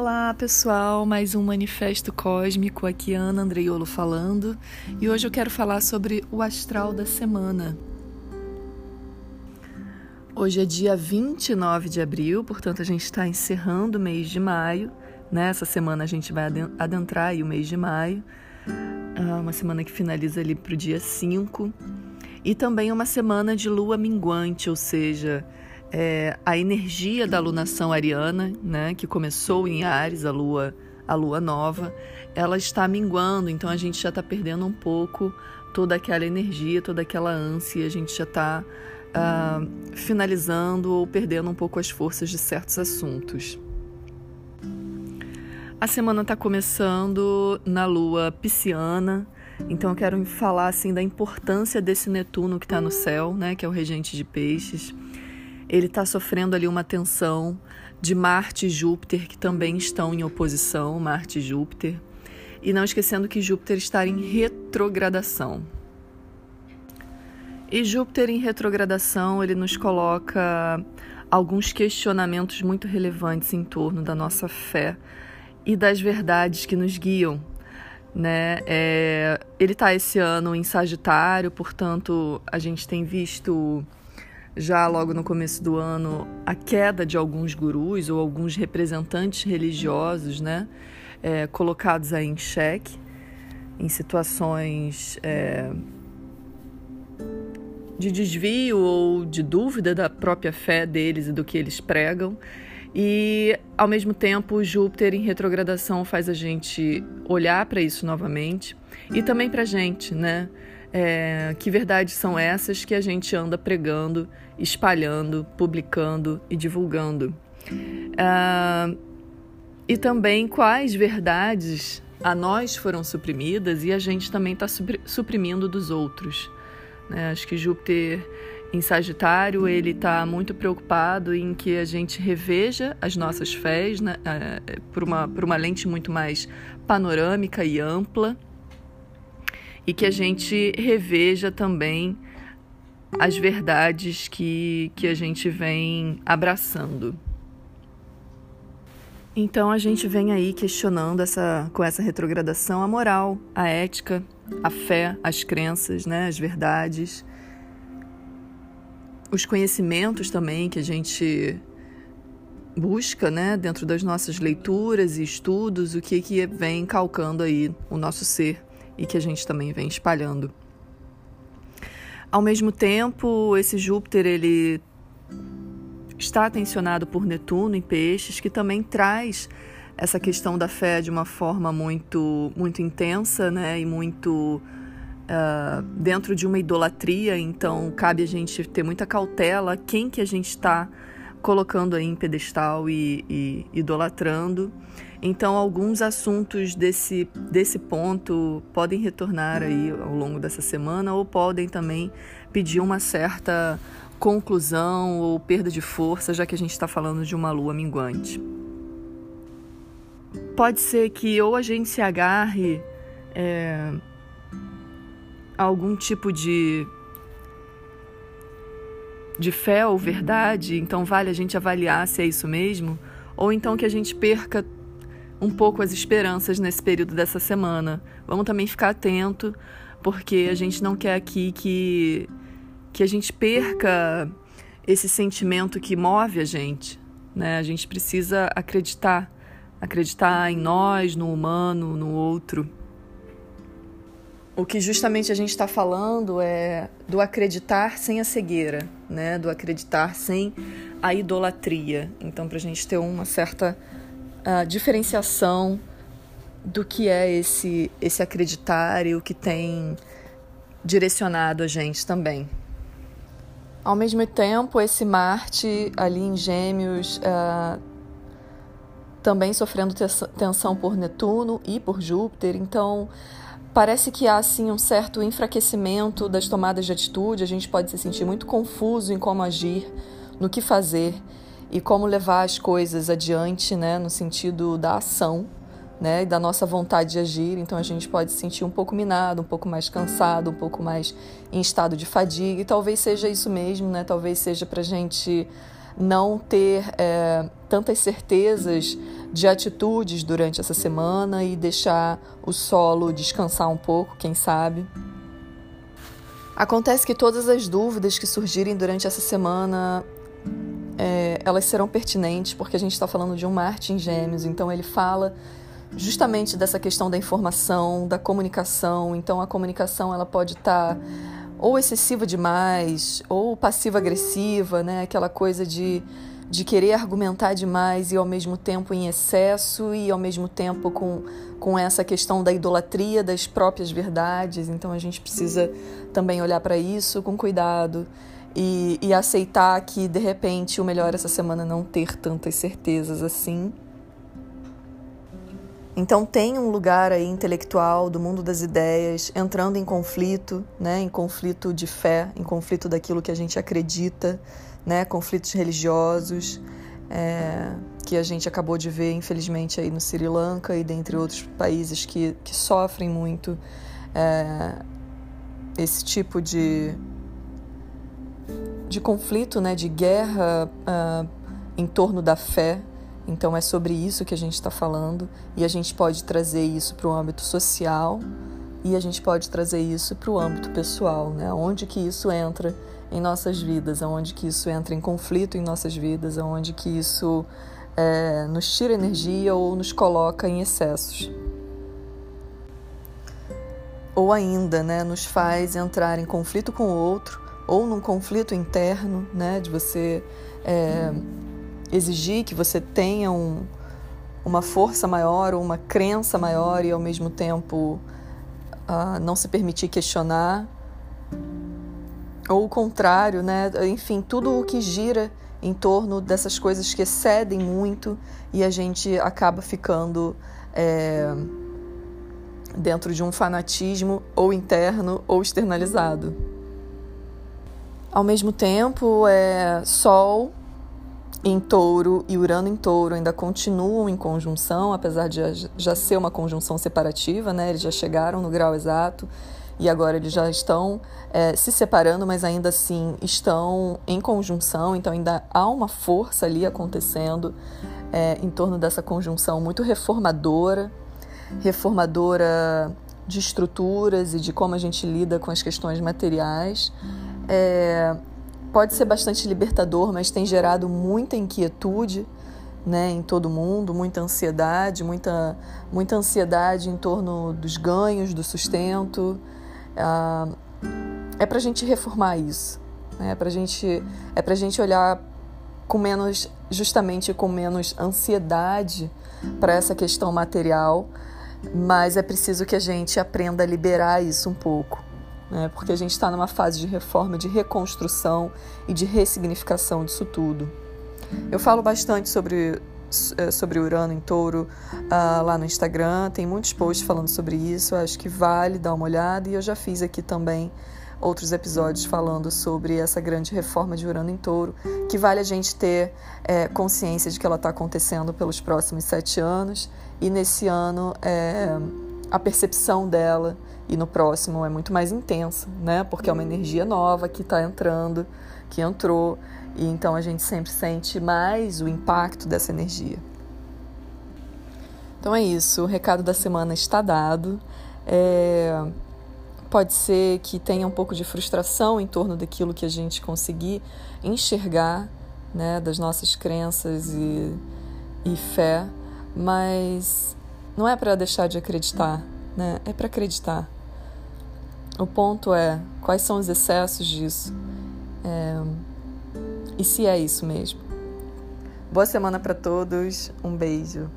Olá pessoal, mais um Manifesto Cósmico, aqui Ana Andreiolo falando e hoje eu quero falar sobre o astral da semana. Hoje é dia 29 de abril, portanto a gente está encerrando o mês de maio. Nessa né? semana a gente vai adentrar o mês de maio, ah, uma semana que finaliza ali para o dia 5 e também uma semana de lua minguante, ou seja, é, a energia da alunação ariana, né, que começou em Ares, a lua, a lua nova, ela está minguando, então a gente já está perdendo um pouco toda aquela energia, toda aquela ânsia, a gente já está uh, finalizando ou perdendo um pouco as forças de certos assuntos. A semana está começando na lua pisciana, então eu quero falar assim da importância desse Netuno que está no céu, né, que é o regente de peixes ele está sofrendo ali uma tensão de Marte e Júpiter, que também estão em oposição, Marte e Júpiter. E não esquecendo que Júpiter está em retrogradação. E Júpiter em retrogradação, ele nos coloca alguns questionamentos muito relevantes em torno da nossa fé e das verdades que nos guiam. Né? É, ele está esse ano em Sagitário, portanto, a gente tem visto já logo no começo do ano a queda de alguns gurus ou alguns representantes religiosos, né, é, colocados aí em xeque, em situações é, de desvio ou de dúvida da própria fé deles e do que eles pregam. E, ao mesmo tempo, Júpiter em retrogradação faz a gente olhar para isso novamente e também para a gente, né? É, que verdades são essas que a gente anda pregando, espalhando, publicando e divulgando? É, e também quais verdades a nós foram suprimidas e a gente também está suprimindo dos outros. Né? Acho que Júpiter em Sagitário ele está muito preocupado em que a gente reveja as nossas fés né? É, por, uma, por uma lente muito mais panorâmica e ampla e que a gente reveja também as verdades que, que a gente vem abraçando. Então a gente vem aí questionando essa, com essa retrogradação a moral, a ética, a fé, as crenças, né, as verdades, os conhecimentos também que a gente busca, né, dentro das nossas leituras e estudos, o que que vem calcando aí o nosso ser e que a gente também vem espalhando. Ao mesmo tempo, esse Júpiter ele está tensionado por Netuno em Peixes, que também traz essa questão da fé de uma forma muito muito intensa, né, e muito uh, dentro de uma idolatria. Então, cabe a gente ter muita cautela quem que a gente está colocando aí em pedestal e, e idolatrando. Então, alguns assuntos desse, desse ponto podem retornar aí ao longo dessa semana ou podem também pedir uma certa conclusão ou perda de força, já que a gente está falando de uma lua minguante. Pode ser que ou a gente se agarre é, a algum tipo de de fé ou verdade, então vale a gente avaliar se é isso mesmo, ou então que a gente perca um pouco as esperanças nesse período dessa semana. Vamos também ficar atento, porque a gente não quer aqui que, que a gente perca esse sentimento que move a gente. Né? A gente precisa acreditar, acreditar em nós, no humano, no outro. O que justamente a gente está falando é do acreditar sem a cegueira, né? do acreditar sem a idolatria. Então, para a gente ter uma certa uh, diferenciação do que é esse, esse acreditar e o que tem direcionado a gente também. Ao mesmo tempo, esse Marte ali em Gêmeos uh, também sofrendo tensão por Netuno e por Júpiter, então Parece que há assim um certo enfraquecimento das tomadas de atitude, a gente pode se sentir muito confuso em como agir, no que fazer e como levar as coisas adiante, né, no sentido da ação, né, e da nossa vontade de agir. Então a gente pode se sentir um pouco minado, um pouco mais cansado, um pouco mais em estado de fadiga. E talvez seja isso mesmo, né? Talvez seja para gente não ter é, tantas certezas de atitudes durante essa semana e deixar o solo descansar um pouco, quem sabe. Acontece que todas as dúvidas que surgirem durante essa semana é, elas serão pertinentes porque a gente está falando de um Marte em Gêmeos, então ele fala justamente dessa questão da informação, da comunicação. Então a comunicação ela pode estar tá ou excessiva demais ou passiva-agressiva, né? Aquela coisa de de querer argumentar demais e ao mesmo tempo em excesso e ao mesmo tempo com, com essa questão da idolatria das próprias verdades. Então a gente precisa também olhar para isso com cuidado e, e aceitar que de repente o melhor essa semana não ter tantas certezas assim. Então tem um lugar aí intelectual do mundo das ideias entrando em conflito, né, em conflito de fé, em conflito daquilo que a gente acredita né, conflitos religiosos é, que a gente acabou de ver, infelizmente, aí no Sri Lanka e dentre outros países que, que sofrem muito é, esse tipo de, de conflito, né, de guerra uh, em torno da fé. Então é sobre isso que a gente está falando e a gente pode trazer isso para o âmbito social e a gente pode trazer isso para o âmbito pessoal, né? Onde que isso entra em nossas vidas, aonde que isso entra em conflito em nossas vidas, aonde que isso é, nos tira energia ou nos coloca em excessos. Ou ainda, né, nos faz entrar em conflito com o outro, ou num conflito interno, né, de você é, exigir que você tenha um, uma força maior ou uma crença maior e ao mesmo tempo uh, não se permitir questionar ou o contrário, né? Enfim, tudo o que gira em torno dessas coisas que excedem muito e a gente acaba ficando é, dentro de um fanatismo ou interno ou externalizado. Ao mesmo tempo, é, Sol em touro e Urano em touro ainda continuam em conjunção, apesar de já ser uma conjunção separativa, né? Eles já chegaram no grau exato e agora eles já estão é, se separando, mas ainda assim estão em conjunção, então ainda há uma força ali acontecendo é, em torno dessa conjunção muito reformadora reformadora de estruturas e de como a gente lida com as questões materiais. É, pode ser bastante libertador, mas tem gerado muita inquietude né, em todo mundo, muita ansiedade, muita, muita ansiedade em torno dos ganhos, do sustento. Uh, é para a gente reformar isso, né? é para gente, é a gente olhar com menos, justamente com menos ansiedade para essa questão material, mas é preciso que a gente aprenda a liberar isso um pouco, né? porque a gente está numa fase de reforma, de reconstrução e de ressignificação disso tudo. Eu falo bastante sobre é, sobre Urano em Touro uh, lá no Instagram. Tem muitos posts falando sobre isso. Acho que vale dar uma olhada. E eu já fiz aqui também outros episódios falando sobre essa grande reforma de Urano em Touro, que vale a gente ter é, consciência de que ela está acontecendo pelos próximos sete anos. E nesse ano é, a percepção dela e no próximo é muito mais intensa, né? Porque é uma energia nova que está entrando, que entrou e então a gente sempre sente mais o impacto dessa energia. Então é isso, o recado da semana está dado. É, pode ser que tenha um pouco de frustração em torno daquilo que a gente conseguir enxergar, né, das nossas crenças e, e fé, mas não é para deixar de acreditar, né? É para acreditar. O ponto é quais são os excessos disso. É, e se é isso mesmo? Boa semana para todos, um beijo.